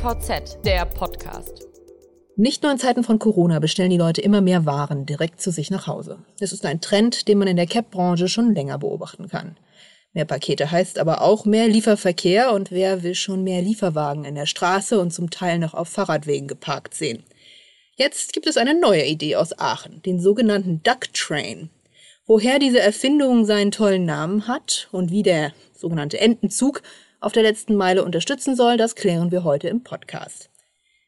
DVZ, der Podcast. Nicht nur in Zeiten von Corona bestellen die Leute immer mehr Waren direkt zu sich nach Hause. Es ist ein Trend, den man in der CAP-Branche schon länger beobachten kann. Mehr Pakete heißt aber auch mehr Lieferverkehr und wer will schon mehr Lieferwagen in der Straße und zum Teil noch auf Fahrradwegen geparkt sehen. Jetzt gibt es eine neue Idee aus Aachen, den sogenannten Duck Train. Woher diese Erfindung seinen tollen Namen hat und wie der sogenannte Entenzug auf der letzten Meile unterstützen soll, das klären wir heute im Podcast.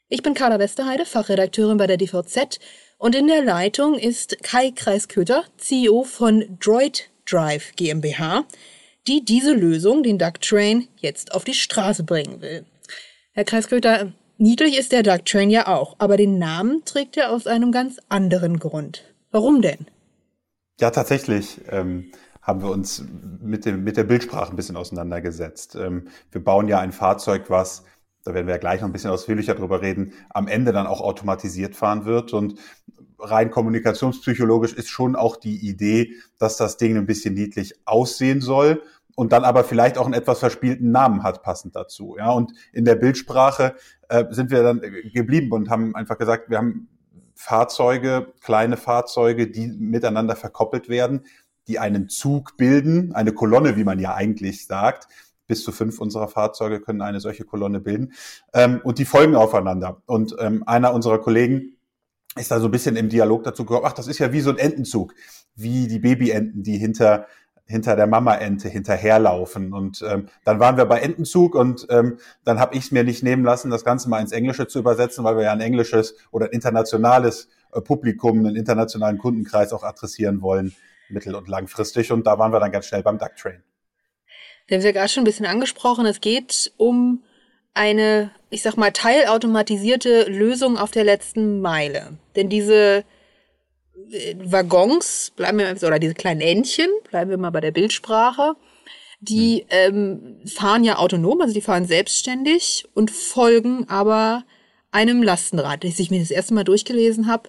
Ich bin Carla Westerheide, Fachredakteurin bei der DVZ und in der Leitung ist Kai Kreisköter, CEO von Droid Drive GmbH, die diese Lösung, den Duck Train, jetzt auf die Straße bringen will. Herr Kreisköter, niedlich ist der Duck Train ja auch, aber den Namen trägt er aus einem ganz anderen Grund. Warum denn? Ja, tatsächlich. Ähm haben wir uns mit, dem, mit der Bildsprache ein bisschen auseinandergesetzt. Ähm, wir bauen ja ein Fahrzeug, was, da werden wir ja gleich noch ein bisschen ausführlicher drüber reden, am Ende dann auch automatisiert fahren wird. Und rein kommunikationspsychologisch ist schon auch die Idee, dass das Ding ein bisschen niedlich aussehen soll und dann aber vielleicht auch einen etwas verspielten Namen hat passend dazu. Ja, und in der Bildsprache äh, sind wir dann geblieben und haben einfach gesagt, wir haben Fahrzeuge, kleine Fahrzeuge, die miteinander verkoppelt werden, die einen Zug bilden, eine Kolonne, wie man ja eigentlich sagt. Bis zu fünf unserer Fahrzeuge können eine solche Kolonne bilden. Ähm, und die folgen aufeinander. Und ähm, einer unserer Kollegen ist da so ein bisschen im Dialog dazu gekommen, ach, das ist ja wie so ein Entenzug, wie die Babyenten, die hinter hinter der Mama-Ente hinterherlaufen. Und ähm, dann waren wir bei Entenzug und ähm, dann habe ich es mir nicht nehmen lassen, das Ganze mal ins Englische zu übersetzen, weil wir ja ein englisches oder ein internationales äh, Publikum, einen internationalen Kundenkreis auch adressieren wollen mittel- und langfristig. Und da waren wir dann ganz schnell beim Duck Train. Wir haben es ja gerade schon ein bisschen angesprochen. Es geht um eine, ich sag mal, teilautomatisierte Lösung auf der letzten Meile. Denn diese äh, Waggons, bleiben wir, oder diese kleinen Entchen, bleiben wir mal bei der Bildsprache, die hm. ähm, fahren ja autonom, also die fahren selbstständig und folgen aber einem Lastenrad. Als ich mir das erste Mal durchgelesen habe,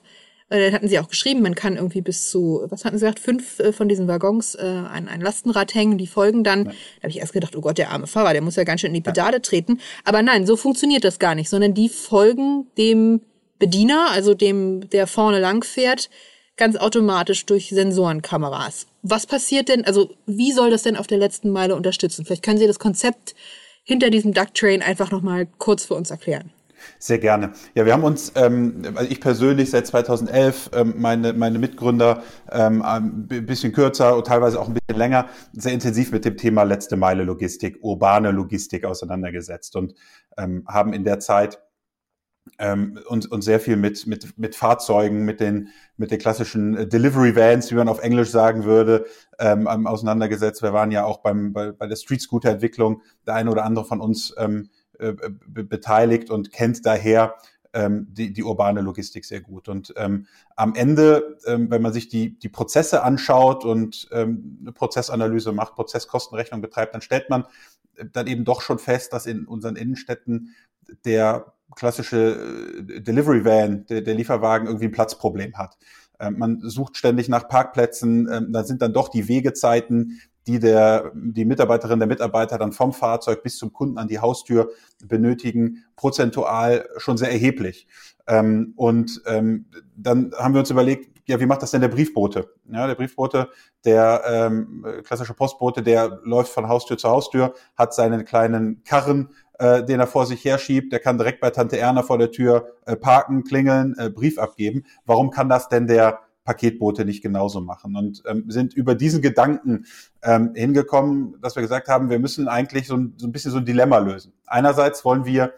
äh, hatten sie auch geschrieben, man kann irgendwie bis zu, was hatten sie gesagt, fünf äh, von diesen Waggons äh, ein, ein Lastenrad hängen, die folgen dann. Ja. Da habe ich erst gedacht, oh Gott, der arme Fahrer, der muss ja ganz schön in die Pedale ja. treten. Aber nein, so funktioniert das gar nicht, sondern die folgen dem Bediener, also dem, der vorne lang fährt, ganz automatisch durch Sensorenkameras. Was passiert denn, also wie soll das denn auf der letzten Meile unterstützen? Vielleicht können Sie das Konzept hinter diesem Duck Train einfach nochmal kurz für uns erklären. Sehr gerne. Ja, wir haben uns, ähm, also ich persönlich seit 2011, ähm, meine, meine Mitgründer ähm, ein bisschen kürzer und teilweise auch ein bisschen länger, sehr intensiv mit dem Thema letzte Meile Logistik, urbane Logistik auseinandergesetzt und ähm, haben in der Zeit ähm, und, und sehr viel mit, mit, mit Fahrzeugen, mit den, mit den klassischen Delivery Vans, wie man auf Englisch sagen würde, ähm, auseinandergesetzt. Wir waren ja auch beim, bei, bei der Street Scooter Entwicklung, der eine oder andere von uns ähm, äh, beteiligt und kennt daher ähm, die, die urbane Logistik sehr gut. Und ähm, am Ende, ähm, wenn man sich die, die Prozesse anschaut und ähm, eine Prozessanalyse macht, Prozesskostenrechnung betreibt, dann stellt man dann eben doch schon fest, dass in unseren Innenstädten der klassische äh, Delivery Van, der, der Lieferwagen irgendwie ein Platzproblem hat. Ähm, man sucht ständig nach Parkplätzen, ähm, da sind dann doch die Wegezeiten die der, die Mitarbeiterin, der Mitarbeiter dann vom Fahrzeug bis zum Kunden an die Haustür benötigen, prozentual schon sehr erheblich. Ähm, und ähm, dann haben wir uns überlegt, ja, wie macht das denn der Briefbote? Ja, der Briefbote, der ähm, klassische Postbote, der läuft von Haustür zu Haustür, hat seinen kleinen Karren, äh, den er vor sich herschiebt, der kann direkt bei Tante Erna vor der Tür äh, parken, klingeln, äh, Brief abgeben. Warum kann das denn der Paketboote nicht genauso machen und ähm, sind über diesen Gedanken ähm, hingekommen, dass wir gesagt haben, wir müssen eigentlich so ein, so ein bisschen so ein Dilemma lösen. Einerseits wollen wir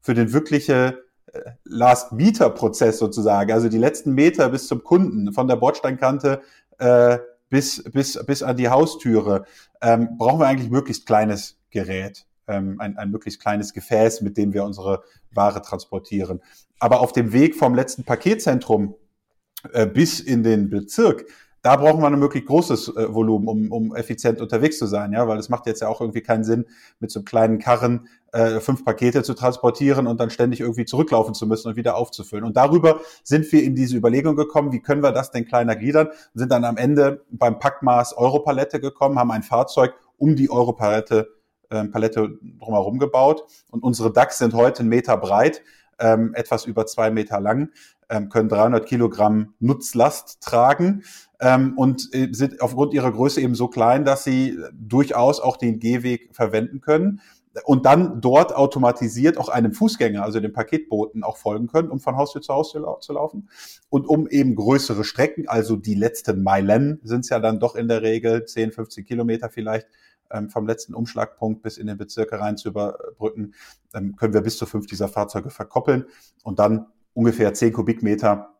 für den wirkliche äh, Last-Meter-Prozess sozusagen, also die letzten Meter bis zum Kunden, von der Bordsteinkante äh, bis, bis, bis an die Haustüre, ähm, brauchen wir eigentlich möglichst kleines Gerät. Ähm, ein, ein möglichst kleines Gefäß, mit dem wir unsere Ware transportieren. Aber auf dem Weg vom letzten Paketzentrum äh, bis in den Bezirk, da brauchen wir ein möglichst großes äh, Volumen, um, um effizient unterwegs zu sein, ja, weil es macht jetzt ja auch irgendwie keinen Sinn, mit so einem kleinen Karren äh, fünf Pakete zu transportieren und dann ständig irgendwie zurücklaufen zu müssen und wieder aufzufüllen. Und darüber sind wir in diese Überlegung gekommen, wie können wir das denn kleiner gliedern, sind dann am Ende beim Packmaß Europalette gekommen, haben ein Fahrzeug um die Europalette äh, Palette drumherum gebaut. Und unsere DAX sind heute einen Meter breit, ähm, etwas über zwei Meter lang, ähm, können 300 Kilogramm Nutzlast tragen ähm, und äh, sind aufgrund ihrer Größe eben so klein, dass sie durchaus auch den Gehweg verwenden können und dann dort automatisiert auch einem Fußgänger, also dem Paketboten, auch folgen können, um von Haustür zu Haustür zu laufen. Und um eben größere Strecken, also die letzten Meilen sind es ja dann doch in der Regel 10, 15 Kilometer vielleicht, ähm, vom letzten Umschlagpunkt bis in den Bezirke rein zu überbrücken, ähm, können wir bis zu fünf dieser Fahrzeuge verkoppeln und dann ungefähr 10 Kubikmeter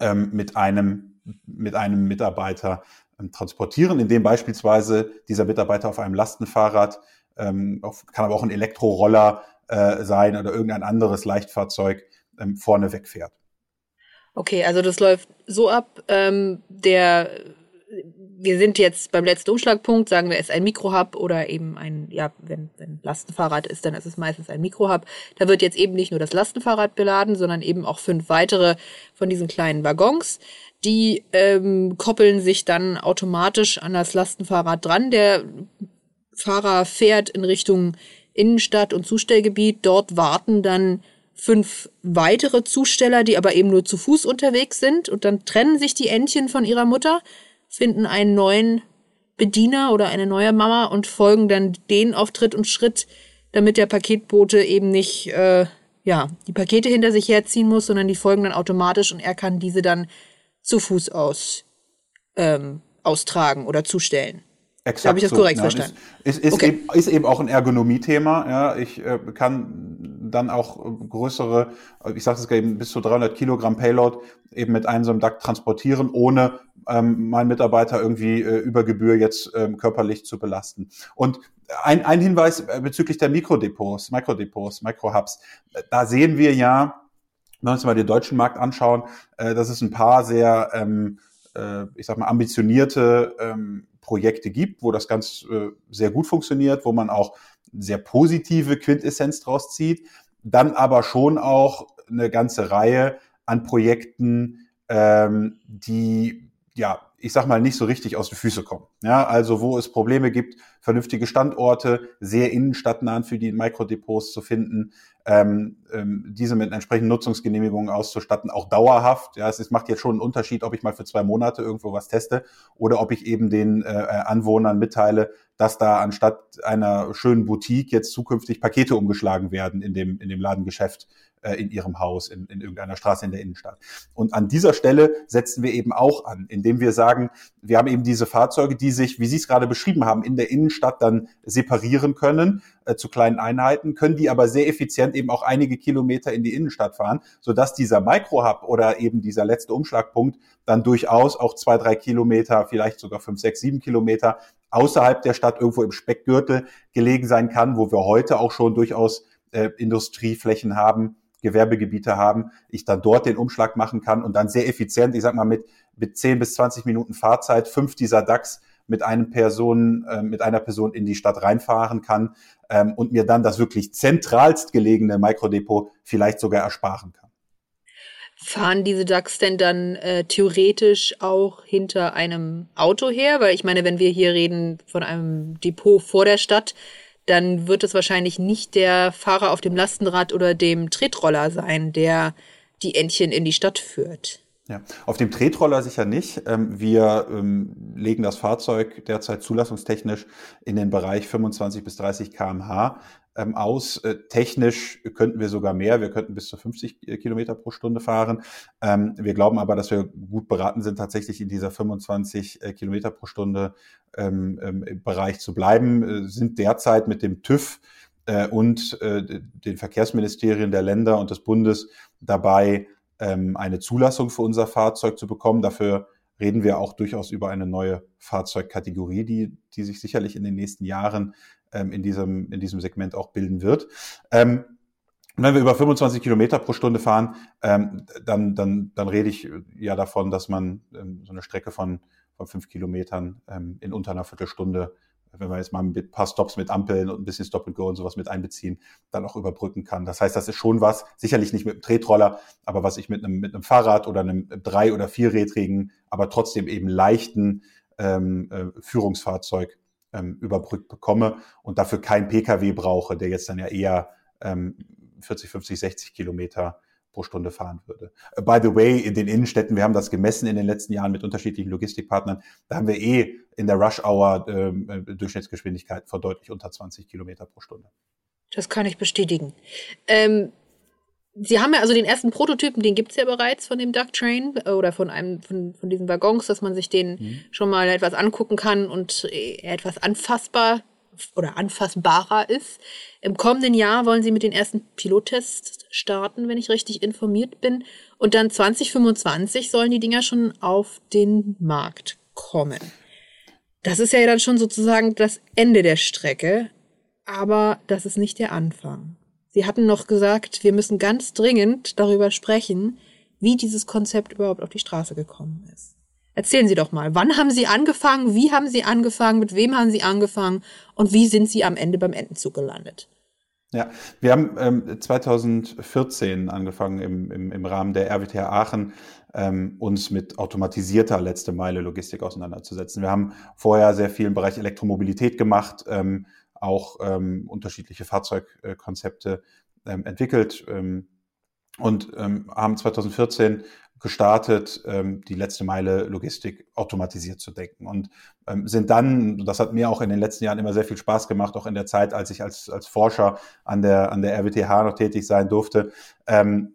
ähm, mit einem, mit einem Mitarbeiter ähm, transportieren, indem beispielsweise dieser Mitarbeiter auf einem Lastenfahrrad ähm, auf, kann aber auch ein Elektroroller äh, sein oder irgendein anderes Leichtfahrzeug ähm, vorne wegfährt. Okay, also das läuft so ab, ähm, der wir sind jetzt beim letzten Umschlagpunkt, sagen wir, es ist ein Mikrohub oder eben ein, ja, wenn, wenn Lastenfahrrad ist, dann ist es meistens ein Mikrohub. Da wird jetzt eben nicht nur das Lastenfahrrad beladen, sondern eben auch fünf weitere von diesen kleinen Waggons. Die ähm, koppeln sich dann automatisch an das Lastenfahrrad dran. Der Fahrer fährt in Richtung Innenstadt und Zustellgebiet. Dort warten dann fünf weitere Zusteller, die aber eben nur zu Fuß unterwegs sind. Und dann trennen sich die Entchen von ihrer Mutter, finden einen neuen Bediener oder eine neue Mama und folgen dann den auf Tritt und Schritt, damit der Paketbote eben nicht äh, ja die Pakete hinter sich herziehen muss, sondern die folgen dann automatisch und er kann diese dann zu Fuß aus ähm, austragen oder zustellen. Exakt Habe ich das so. korrekt ja, verstanden? Ist, ist, ist, okay. eben, ist eben auch ein Ergonomie-Thema. Ja, ich äh, kann dann auch größere, ich sage es eben bis zu 300 Kilogramm Payload eben mit einem so einem DAC transportieren, ohne ähm, meinen Mitarbeiter irgendwie äh, über Gebühr jetzt ähm, körperlich zu belasten. Und ein, ein Hinweis äh, bezüglich der Mikrodepots, Mikrodepots, Microhubs. Da sehen wir ja, wenn wir uns mal den deutschen Markt anschauen, äh, dass es ein paar sehr, ähm, äh, ich sag mal, ambitionierte ähm, Projekte gibt, wo das ganz äh, sehr gut funktioniert, wo man auch sehr positive Quintessenz draus zieht, dann aber schon auch eine ganze Reihe an Projekten, ähm, die ja, ich sag mal, nicht so richtig aus den Füßen kommen. Ja, also wo es Probleme gibt, vernünftige Standorte, sehr innenstadtnah für die Mikrodepots zu finden, ähm, ähm, diese mit entsprechenden Nutzungsgenehmigungen auszustatten, auch dauerhaft. Ja, es ist, macht jetzt schon einen Unterschied, ob ich mal für zwei Monate irgendwo was teste oder ob ich eben den äh, Anwohnern mitteile, dass da anstatt einer schönen Boutique jetzt zukünftig Pakete umgeschlagen werden in dem, in dem Ladengeschäft äh, in ihrem Haus, in, in irgendeiner Straße in der Innenstadt. Und an dieser Stelle setzen wir eben auch an, indem wir sagen, wir haben eben diese Fahrzeuge, die sich, wie Sie es gerade beschrieben haben, in der Innenstadt dann separieren können äh, zu kleinen Einheiten, können die aber sehr effizient eben auch einige Kilometer in die Innenstadt fahren, sodass dieser Microhub oder eben dieser letzte Umschlagpunkt dann durchaus auch zwei, drei Kilometer, vielleicht sogar fünf, sechs, sieben Kilometer außerhalb der Stadt irgendwo im Speckgürtel gelegen sein kann, wo wir heute auch schon durchaus äh, Industrieflächen haben, Gewerbegebiete haben, ich dann dort den Umschlag machen kann und dann sehr effizient, ich sag mal mit, mit 10 bis 20 Minuten Fahrzeit, fünf dieser DAX mit einem Person, äh, mit einer Person in die Stadt reinfahren kann ähm, und mir dann das wirklich zentralst gelegene Mikrodepot vielleicht sogar ersparen kann. Fahren diese DAX denn dann äh, theoretisch auch hinter einem Auto her? Weil ich meine, wenn wir hier reden von einem Depot vor der Stadt, dann wird es wahrscheinlich nicht der Fahrer auf dem Lastenrad oder dem Tretroller sein, der die Entchen in die Stadt führt. Ja, auf dem Tretroller sicher nicht. Ähm, wir ähm, legen das Fahrzeug derzeit zulassungstechnisch in den Bereich 25 bis 30 kmh ähm, aus. Äh, technisch könnten wir sogar mehr. Wir könnten bis zu 50 äh, Kilometer pro Stunde fahren. Wir glauben aber, dass wir gut beraten sind, tatsächlich in dieser 25 äh, Kilometer pro Stunde Bereich zu bleiben. Sind derzeit mit dem TÜV und den Verkehrsministerien der Länder und des Bundes dabei, ähm, eine Zulassung für unser Fahrzeug zu bekommen. Dafür reden wir auch durchaus über eine neue Fahrzeugkategorie, die, die sich sicherlich in den nächsten Jahren ähm, in, diesem, in diesem Segment auch bilden wird. Ähm, wenn wir über 25 Kilometer pro Stunde fahren, ähm, dann, dann, dann rede ich ja davon, dass man ähm, so eine Strecke von, von fünf Kilometern ähm, in unter einer Viertelstunde wenn wir jetzt mal ein paar Stops mit Ampeln und ein bisschen Stop and Go und sowas mit einbeziehen, dann auch überbrücken kann. Das heißt, das ist schon was, sicherlich nicht mit einem Tretroller, aber was ich mit einem, mit einem Fahrrad oder einem drei- oder vierrädrigen, aber trotzdem eben leichten ähm, äh, Führungsfahrzeug ähm, überbrückt bekomme und dafür kein Pkw brauche, der jetzt dann ja eher ähm, 40, 50, 60 Kilometer pro Stunde fahren würde. Äh, by the way, in den Innenstädten, wir haben das gemessen in den letzten Jahren mit unterschiedlichen Logistikpartnern, da haben wir eh in der Rush-Hour ähm, äh, Durchschnittsgeschwindigkeit von deutlich unter 20 Kilometer pro Stunde. Das kann ich bestätigen. Ähm, Sie haben ja also den ersten Prototypen, den gibt's ja bereits von dem Duck Train äh, oder von einem von, von diesen Waggons, dass man sich den mhm. schon mal etwas angucken kann und äh, etwas anfassbar oder anfassbarer ist. Im kommenden Jahr wollen sie mit den ersten Pilottests starten, wenn ich richtig informiert bin. Und dann 2025 sollen die Dinger schon auf den Markt kommen. Das ist ja dann schon sozusagen das Ende der Strecke, aber das ist nicht der Anfang. Sie hatten noch gesagt, wir müssen ganz dringend darüber sprechen, wie dieses Konzept überhaupt auf die Straße gekommen ist. Erzählen Sie doch mal, wann haben Sie angefangen, wie haben Sie angefangen, mit wem haben Sie angefangen und wie sind Sie am Ende beim Endenzug gelandet? Ja, wir haben ähm, 2014 angefangen im, im, im Rahmen der RWTH Aachen ähm, uns mit automatisierter letzte Meile Logistik auseinanderzusetzen. Wir haben vorher sehr viel im Bereich Elektromobilität gemacht, ähm, auch ähm, unterschiedliche Fahrzeugkonzepte ähm, entwickelt ähm, und ähm, haben 2014 gestartet, ähm, die letzte Meile Logistik automatisiert zu denken und ähm, sind dann, das hat mir auch in den letzten Jahren immer sehr viel Spaß gemacht, auch in der Zeit, als ich als, als Forscher an der, an der RWTH noch tätig sein durfte, ähm,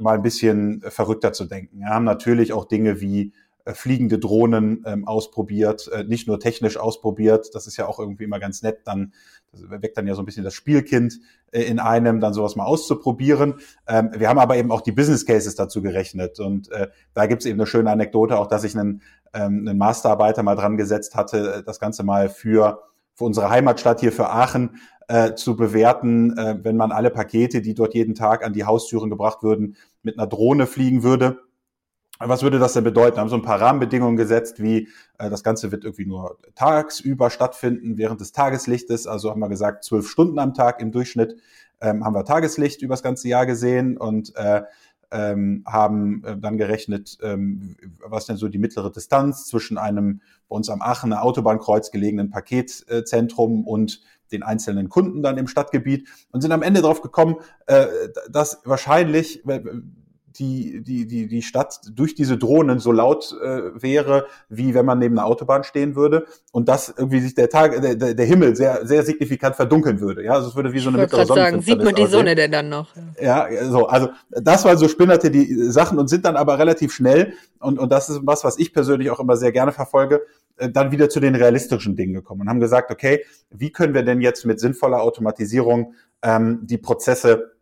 mal ein bisschen verrückter zu denken. Wir haben natürlich auch Dinge wie fliegende Drohnen ähm, ausprobiert, äh, nicht nur technisch ausprobiert, das ist ja auch irgendwie immer ganz nett, dann weckt dann ja so ein bisschen das Spielkind äh, in einem, dann sowas mal auszuprobieren. Ähm, wir haben aber eben auch die Business Cases dazu gerechnet. Und äh, da gibt es eben eine schöne Anekdote, auch dass ich einen, ähm, einen Masterarbeiter mal dran gesetzt hatte, das Ganze mal für, für unsere Heimatstadt hier für Aachen äh, zu bewerten, äh, wenn man alle Pakete, die dort jeden Tag an die Haustüren gebracht würden, mit einer Drohne fliegen würde was würde das denn bedeuten? Haben so ein paar Rahmenbedingungen gesetzt, wie äh, das Ganze wird irgendwie nur tagsüber stattfinden, während des Tageslichtes. Also haben wir gesagt, zwölf Stunden am Tag im Durchschnitt ähm, haben wir Tageslicht über das ganze Jahr gesehen und äh, ähm, haben äh, dann gerechnet, ähm, was denn so die mittlere Distanz zwischen einem bei uns am Aachener Autobahnkreuz gelegenen Paketzentrum und den einzelnen Kunden dann im Stadtgebiet und sind am Ende darauf gekommen, äh, dass wahrscheinlich die, die, die, die Stadt durch diese Drohnen so laut äh, wäre, wie wenn man neben einer Autobahn stehen würde und dass irgendwie sich der Tag, der, der Himmel sehr, sehr signifikant verdunkeln würde. Ja, also es würde wie so eine mittlere Sonne. sagen, sieht man die aussehen. Sonne denn dann noch? Ja, so, also das war so spinnerte die Sachen und sind dann aber relativ schnell und, und das ist was, was ich persönlich auch immer sehr gerne verfolge, äh, dann wieder zu den realistischen Dingen gekommen und haben gesagt, okay, wie können wir denn jetzt mit sinnvoller Automatisierung ähm, die Prozesse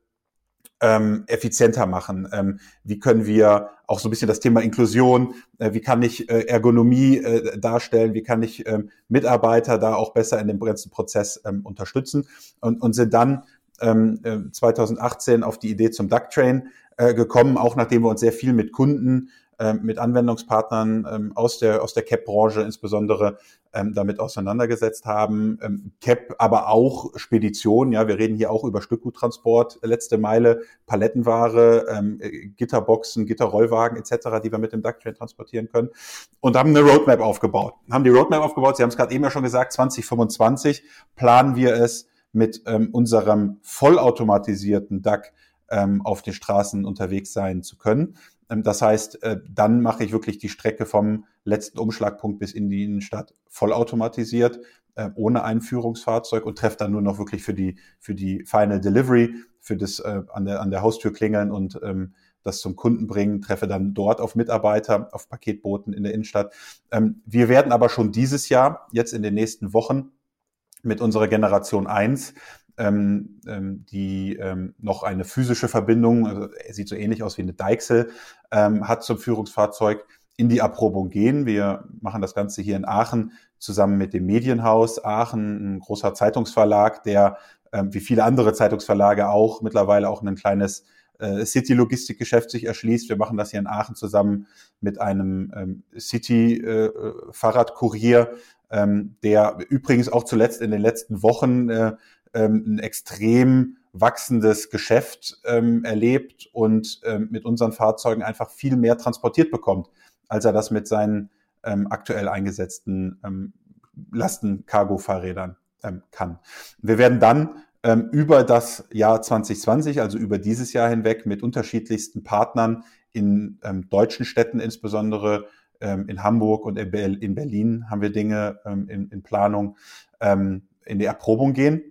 ähm, effizienter machen? Ähm, wie können wir auch so ein bisschen das Thema Inklusion, äh, wie kann ich äh, Ergonomie äh, darstellen, wie kann ich ähm, Mitarbeiter da auch besser in dem ganzen Prozess ähm, unterstützen und, und sind dann ähm, 2018 äh, auf die Idee zum Duck Train äh, gekommen, auch nachdem wir uns sehr viel mit Kunden mit Anwendungspartnern ähm, aus der, aus der CAP-Branche insbesondere ähm, damit auseinandergesetzt haben. Ähm, CAP, aber auch Spedition. Ja, wir reden hier auch über Stückguttransport, letzte Meile, Palettenware, ähm, Gitterboxen, Gitterrollwagen etc., die wir mit dem Ducktrain transportieren können. Und haben eine Roadmap aufgebaut. Haben die Roadmap aufgebaut. Sie haben es gerade eben ja schon gesagt, 2025 planen wir es mit ähm, unserem vollautomatisierten DAC ähm, auf den Straßen unterwegs sein zu können. Ähm, das heißt, äh, dann mache ich wirklich die Strecke vom letzten Umschlagpunkt bis in die Innenstadt vollautomatisiert, äh, ohne Einführungsfahrzeug und treffe dann nur noch wirklich für die, für die Final Delivery, für das äh, an, der, an der Haustür klingeln und ähm, das zum Kunden bringen, treffe dann dort auf Mitarbeiter, auf Paketboten in der Innenstadt. Ähm, wir werden aber schon dieses Jahr, jetzt in den nächsten Wochen, mit unserer Generation 1 ähm, ähm, die ähm, noch eine physische Verbindung, also er sieht so ähnlich aus wie eine Deichsel, ähm, hat zum Führungsfahrzeug in die Erprobung gehen. Wir machen das Ganze hier in Aachen zusammen mit dem Medienhaus Aachen, ein großer Zeitungsverlag, der ähm, wie viele andere Zeitungsverlage auch mittlerweile auch ein kleines äh, City-Logistikgeschäft sich erschließt. Wir machen das hier in Aachen zusammen mit einem ähm, City-Fahrradkurier, äh, ähm, der übrigens auch zuletzt in den letzten Wochen äh, ähm, ein extrem wachsendes Geschäft ähm, erlebt und ähm, mit unseren Fahrzeugen einfach viel mehr transportiert bekommt, als er das mit seinen ähm, aktuell eingesetzten ähm, Lasten-Cargo-Fahrrädern ähm, kann. Wir werden dann ähm, über das Jahr 2020, also über dieses Jahr hinweg, mit unterschiedlichsten Partnern in ähm, deutschen Städten insbesondere ähm, in Hamburg und in Berlin haben wir Dinge ähm, in, in, Planung ähm, in die Erprobung gehen,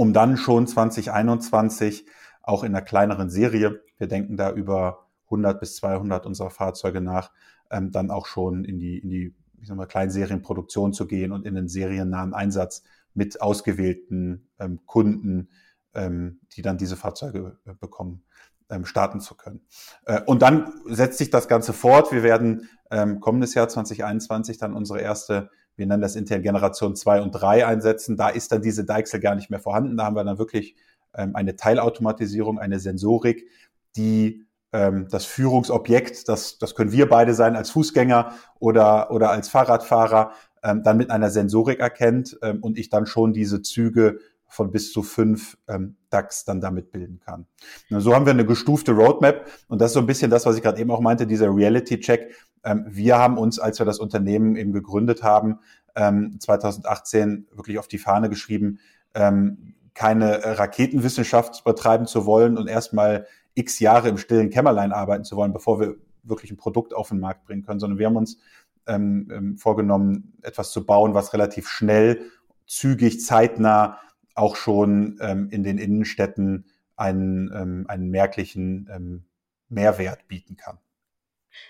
um dann schon 2021 auch in einer kleineren Serie, wir denken da über 100 bis 200 unserer Fahrzeuge nach, ähm, dann auch schon in die, in die ich sag mal, Kleinserienproduktion zu gehen und in den seriennahen Einsatz mit ausgewählten ähm, Kunden, ähm, die dann diese Fahrzeuge äh, bekommen, ähm, starten zu können. Äh, und dann setzt sich das Ganze fort. Wir werden ähm, kommendes Jahr 2021 dann unsere erste, wir nennen das intern Generation 2 und 3 einsetzen. Da ist dann diese Deichsel gar nicht mehr vorhanden. Da haben wir dann wirklich ähm, eine Teilautomatisierung, eine Sensorik, die ähm, das Führungsobjekt, das, das können wir beide sein als Fußgänger oder, oder als Fahrradfahrer, ähm, dann mit einer Sensorik erkennt ähm, und ich dann schon diese Züge von bis zu fünf ähm, DAX dann damit bilden kann. So haben wir eine gestufte Roadmap und das ist so ein bisschen das, was ich gerade eben auch meinte, dieser Reality-Check. Ähm, wir haben uns, als wir das Unternehmen eben gegründet haben, ähm, 2018 wirklich auf die Fahne geschrieben, ähm, keine Raketenwissenschaft betreiben zu wollen und erstmal x Jahre im stillen Kämmerlein arbeiten zu wollen, bevor wir wirklich ein Produkt auf den Markt bringen können, sondern wir haben uns ähm, ähm, vorgenommen, etwas zu bauen, was relativ schnell, zügig, zeitnah auch schon ähm, in den Innenstädten einen, ähm, einen merklichen ähm, Mehrwert bieten kann.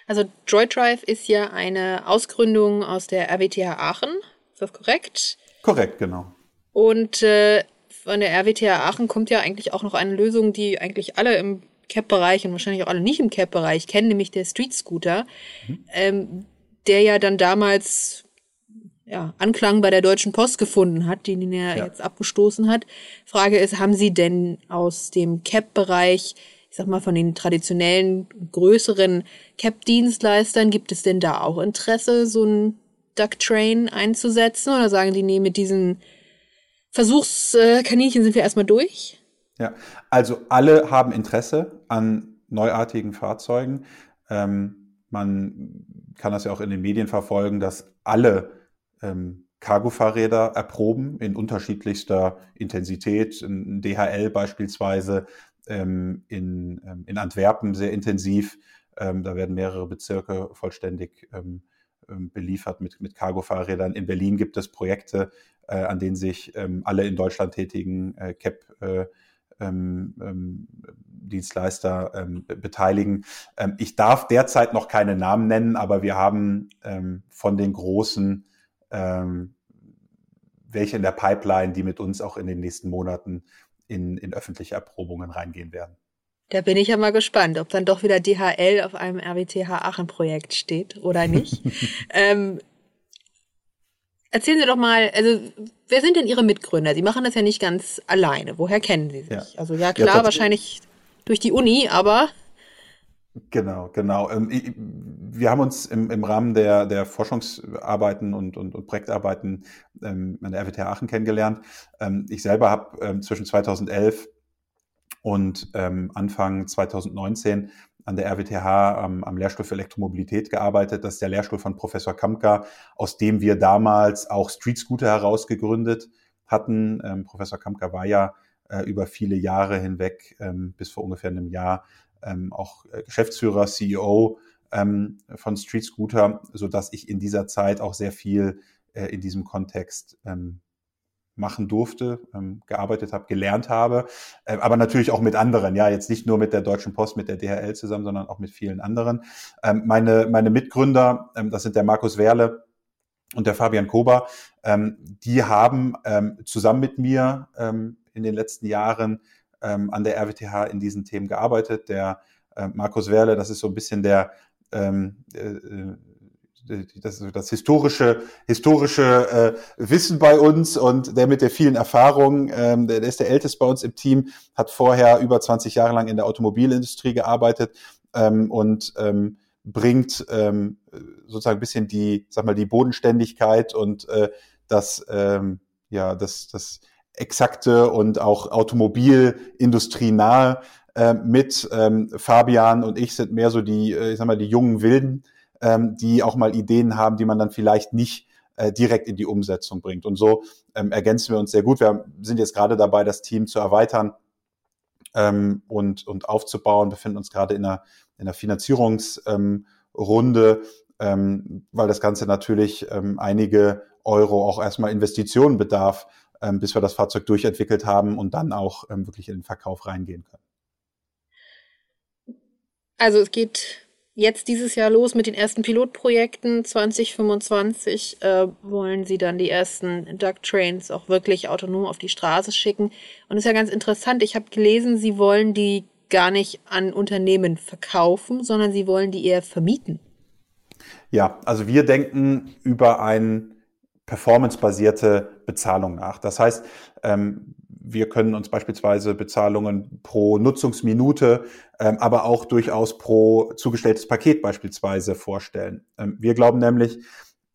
Also DroidDrive ist ja eine Ausgründung aus der RWTH Aachen, ist das korrekt? Korrekt, genau. Und äh, von der RWTH Aachen kommt ja eigentlich auch noch eine Lösung, die eigentlich alle im Cap-Bereich und wahrscheinlich auch alle nicht im Cap-Bereich kennen, nämlich der Street Scooter, mhm. ähm, der ja dann damals ja, Anklang bei der Deutschen Post gefunden hat, die ihn ja, ja. jetzt abgestoßen hat. Frage ist, haben Sie denn aus dem Cap-Bereich, ich sag mal von den traditionellen größeren Cap-Dienstleistern, gibt es denn da auch Interesse, so ein Duck Train einzusetzen? Oder sagen die, nee, mit diesen Versuchskaninchen sind wir erstmal durch? Ja, also alle haben Interesse an neuartigen Fahrzeugen. Ähm, man kann das ja auch in den Medien verfolgen, dass alle ähm, Cargo-Fahrräder erproben in unterschiedlichster Intensität. In DHL beispielsweise in, ähm, in Antwerpen sehr intensiv. Ähm, da werden mehrere Bezirke vollständig ähm, ähm, beliefert mit, mit Cargo-Fahrrädern. In Berlin gibt es Projekte, äh, an denen sich ähm, alle in Deutschland tätigen äh, CAP äh, ähm, ähm, Dienstleister ähm, beteiligen. Ähm, ich darf derzeit noch keine Namen nennen, aber wir haben ähm, von den großen ähm, welche in der Pipeline, die mit uns auch in den nächsten Monaten in, in öffentliche Erprobungen reingehen werden. Da bin ich ja mal gespannt, ob dann doch wieder DHL auf einem RWTH Aachen Projekt steht oder nicht. ähm, Erzählen Sie doch mal, also wer sind denn Ihre Mitgründer? Sie machen das ja nicht ganz alleine. Woher kennen Sie sich? Ja. Also ja klar, ja, wahrscheinlich durch die Uni, aber Genau, genau. Ähm, wir haben uns im, im Rahmen der, der Forschungsarbeiten und, und, und Projektarbeiten ähm, an der RWTH Aachen kennengelernt. Ähm, ich selber habe zwischen 2011 und Anfang 2019 an der RWTH am, am Lehrstuhl für Elektromobilität gearbeitet. Das ist der Lehrstuhl von Professor Kamka, aus dem wir damals auch Street Scooter herausgegründet hatten. Professor Kamka war ja äh, über viele Jahre hinweg, bis vor ungefähr einem Jahr, ähm, auch äh, Geschäftsführer, CEO ähm, von Street Scooter, so dass ich in dieser Zeit auch sehr viel äh, in diesem Kontext ähm, machen durfte, ähm, gearbeitet habe, gelernt habe, äh, aber natürlich auch mit anderen, ja, jetzt nicht nur mit der Deutschen Post, mit der DHL zusammen, sondern auch mit vielen anderen. Ähm, meine, meine Mitgründer, ähm, das sind der Markus Werle und der Fabian Kober, ähm, die haben ähm, zusammen mit mir ähm, in den letzten Jahren ähm, an der RWTH in diesen Themen gearbeitet. Der äh, Markus Werle, das ist so ein bisschen der ähm, äh, äh das, das historische, historische äh, Wissen bei uns und der mit der vielen Erfahrung, ähm, der, der ist der älteste bei uns im Team, hat vorher über 20 Jahre lang in der Automobilindustrie gearbeitet ähm, und ähm, bringt ähm, sozusagen ein bisschen die, sag mal, die Bodenständigkeit und äh, das, ähm, ja, das, das exakte und auch Automobilindustrie nahe äh, mit. Ähm, Fabian und ich sind mehr so die, äh, ich sag mal, die jungen Wilden ähm, die auch mal Ideen haben, die man dann vielleicht nicht äh, direkt in die Umsetzung bringt. Und so ähm, ergänzen wir uns sehr gut. Wir sind jetzt gerade dabei, das Team zu erweitern ähm, und, und aufzubauen, befinden uns gerade in einer, in einer Finanzierungsrunde, ähm, ähm, weil das Ganze natürlich ähm, einige Euro auch erstmal Investitionen bedarf, bis wir das Fahrzeug durchentwickelt haben und dann auch ähm, wirklich in den Verkauf reingehen können. Also es geht jetzt dieses Jahr los mit den ersten Pilotprojekten. 2025 äh, wollen sie dann die ersten Duck Trains auch wirklich autonom auf die Straße schicken. Und das ist ja ganz interessant. Ich habe gelesen, sie wollen die gar nicht an Unternehmen verkaufen, sondern sie wollen die eher vermieten. Ja, also wir denken über ein performancebasierte Bezahlung nach. Das heißt, ähm, wir können uns beispielsweise Bezahlungen pro Nutzungsminute, ähm, aber auch durchaus pro zugestelltes Paket beispielsweise vorstellen. Ähm, wir glauben nämlich,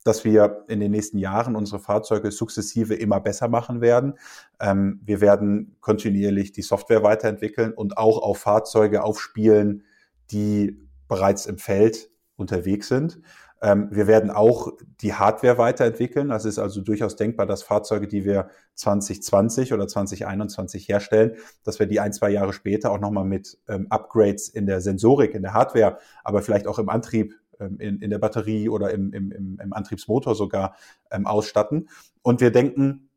dass wir in den nächsten Jahren unsere Fahrzeuge sukzessive immer besser machen werden. Wir werden kontinuierlich die Software weiterentwickeln und auch auf Fahrzeuge aufspielen, die bereits im Feld unterwegs sind. Ähm, wir werden auch die Hardware weiterentwickeln. Das ist also durchaus denkbar, dass Fahrzeuge, die wir 2020 oder 2021 herstellen, dass wir die ein, zwei Jahre später auch nochmal mit ähm, Upgrades in der Sensorik, in der Hardware, aber vielleicht auch im Antrieb, ähm, in, in der Batterie oder im, im, im, Antriebsmotor sogar ausstatten. Und wir denken,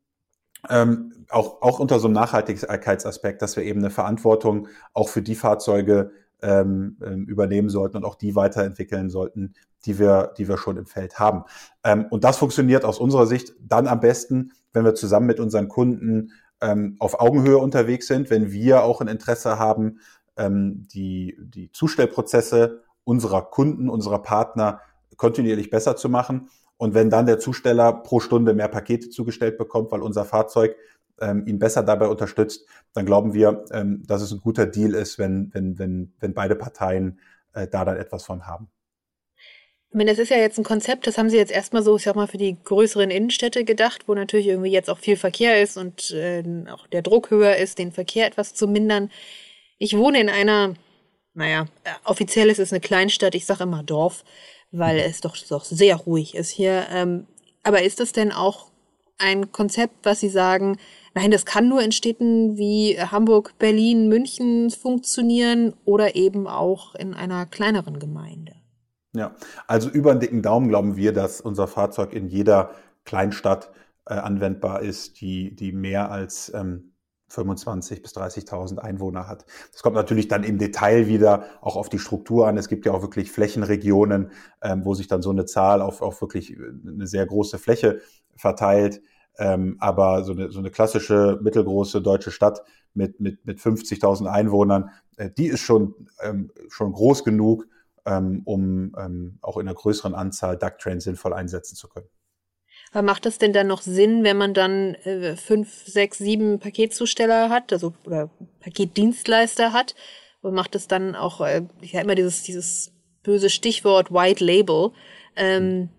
ähm, auch, auch unter so einem Nachhaltigkeitsaspekt, dass wir eben eine Verantwortung auch für die Fahrzeuge ähm, übernehmen sollten und auch die weiterentwickeln sollten, die wir, die wir schon im Feld haben. Ähm, und das funktioniert aus unserer Sicht dann am besten, wenn wir zusammen mit unseren Kunden ähm, auf Augenhöhe unterwegs sind, wenn wir auch ein Interesse haben, ähm, die, die Zustellprozesse unserer Kunden, unserer Partner kontinuierlich besser zu machen. Und wenn dann der Zusteller pro Stunde mehr Pakete zugestellt bekommt, weil unser Fahrzeug ähm, ihn besser dabei unterstützt, dann glauben wir, ähm, dass es ein guter Deal ist, wenn, wenn, wenn, wenn beide Parteien äh, da dann etwas von haben. Ich meine, das ist ja jetzt ein Konzept, das haben sie jetzt erstmal so, ich sag mal, für die größeren Innenstädte gedacht, wo natürlich irgendwie jetzt auch viel Verkehr ist und äh, auch der Druck höher ist, den Verkehr etwas zu mindern. Ich wohne in einer, naja, äh, offiziell ist es eine Kleinstadt, ich sage immer Dorf, weil mhm. es doch, doch sehr ruhig ist hier. Ähm, aber ist das denn auch ein Konzept, was Sie sagen, nein, das kann nur in Städten wie Hamburg, Berlin, München funktionieren oder eben auch in einer kleineren Gemeinde. Ja, also über einen dicken Daumen glauben wir, dass unser Fahrzeug in jeder Kleinstadt äh, anwendbar ist, die, die mehr als ähm, 25 bis 30.000 Einwohner hat. Das kommt natürlich dann im Detail wieder auch auf die Struktur an. Es gibt ja auch wirklich Flächenregionen, ähm, wo sich dann so eine Zahl auf, auf wirklich äh, eine sehr große Fläche verteilt. Ähm, aber so eine, so eine klassische mittelgroße deutsche Stadt mit, mit, mit 50.000 Einwohnern, äh, die ist schon, ähm, schon groß genug, ähm, um ähm, auch in einer größeren Anzahl Ducktrains sinnvoll einsetzen zu können. Aber macht das denn dann noch Sinn, wenn man dann äh, fünf, sechs, sieben Paketzusteller hat, also oder Paketdienstleister hat? Und macht es dann auch, äh, ich habe immer dieses, dieses böse Stichwort White Label. Ähm, mhm.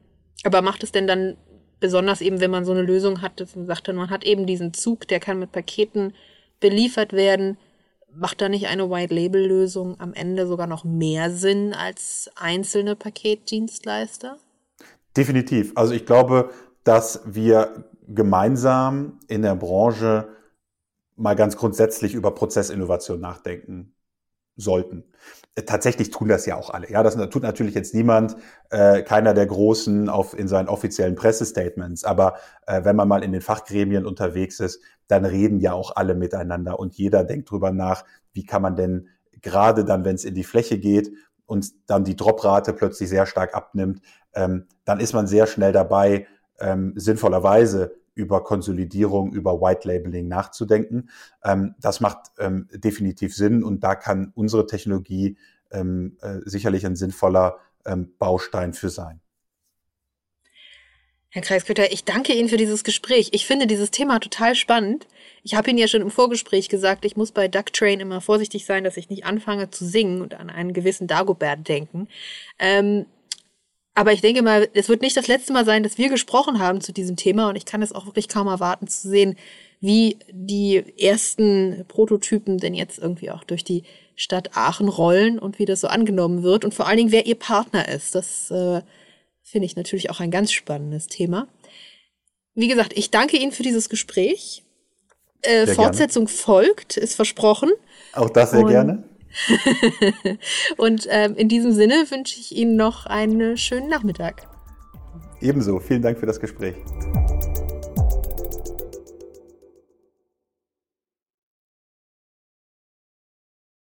Aber macht es denn dann besonders eben, wenn man so eine Lösung hat, dass man sagt, man hat eben diesen Zug, der kann mit Paketen beliefert werden, macht da nicht eine White-Label-Lösung am Ende sogar noch mehr Sinn als einzelne Paketdienstleister? Definitiv. Also ich glaube, dass wir gemeinsam in der Branche mal ganz grundsätzlich über Prozessinnovation nachdenken sollten. Äh, tatsächlich tun das ja auch alle. Ja, das tut natürlich jetzt niemand, äh, keiner der Großen auf, in seinen offiziellen Pressestatements. Aber äh, wenn man mal in den Fachgremien unterwegs ist, dann reden ja auch alle miteinander und jeder denkt drüber nach, wie kann man denn gerade dann, wenn es in die Fläche geht und dann die Droprate plötzlich sehr stark abnimmt, ähm, dann ist man sehr schnell dabei, ähm, sinnvollerweise über Konsolidierung, über White Labeling nachzudenken. Ähm, das macht ähm, definitiv Sinn und da kann unsere Technologie ähm, äh, sicherlich ein sinnvoller ähm, Baustein für sein. Herr Kreiskötter, ich danke Ihnen für dieses Gespräch. Ich finde dieses Thema total spannend. Ich habe Ihnen ja schon im Vorgespräch gesagt, ich muss bei Duck Train immer vorsichtig sein, dass ich nicht anfange zu singen und an einen gewissen Dagobert denken. Ähm, aber ich denke mal, es wird nicht das letzte Mal sein, dass wir gesprochen haben zu diesem Thema und ich kann es auch wirklich kaum erwarten zu sehen, wie die ersten Prototypen denn jetzt irgendwie auch durch die Stadt Aachen rollen und wie das so angenommen wird und vor allen Dingen, wer ihr Partner ist. Das äh, finde ich natürlich auch ein ganz spannendes Thema. wie gesagt, ich danke Ihnen für dieses Gespräch. Äh, Fortsetzung gerne. folgt, ist versprochen. Auch das sehr Und gerne. Und ähm, in diesem Sinne wünsche ich Ihnen noch einen schönen Nachmittag. Ebenso. Vielen Dank für das Gespräch.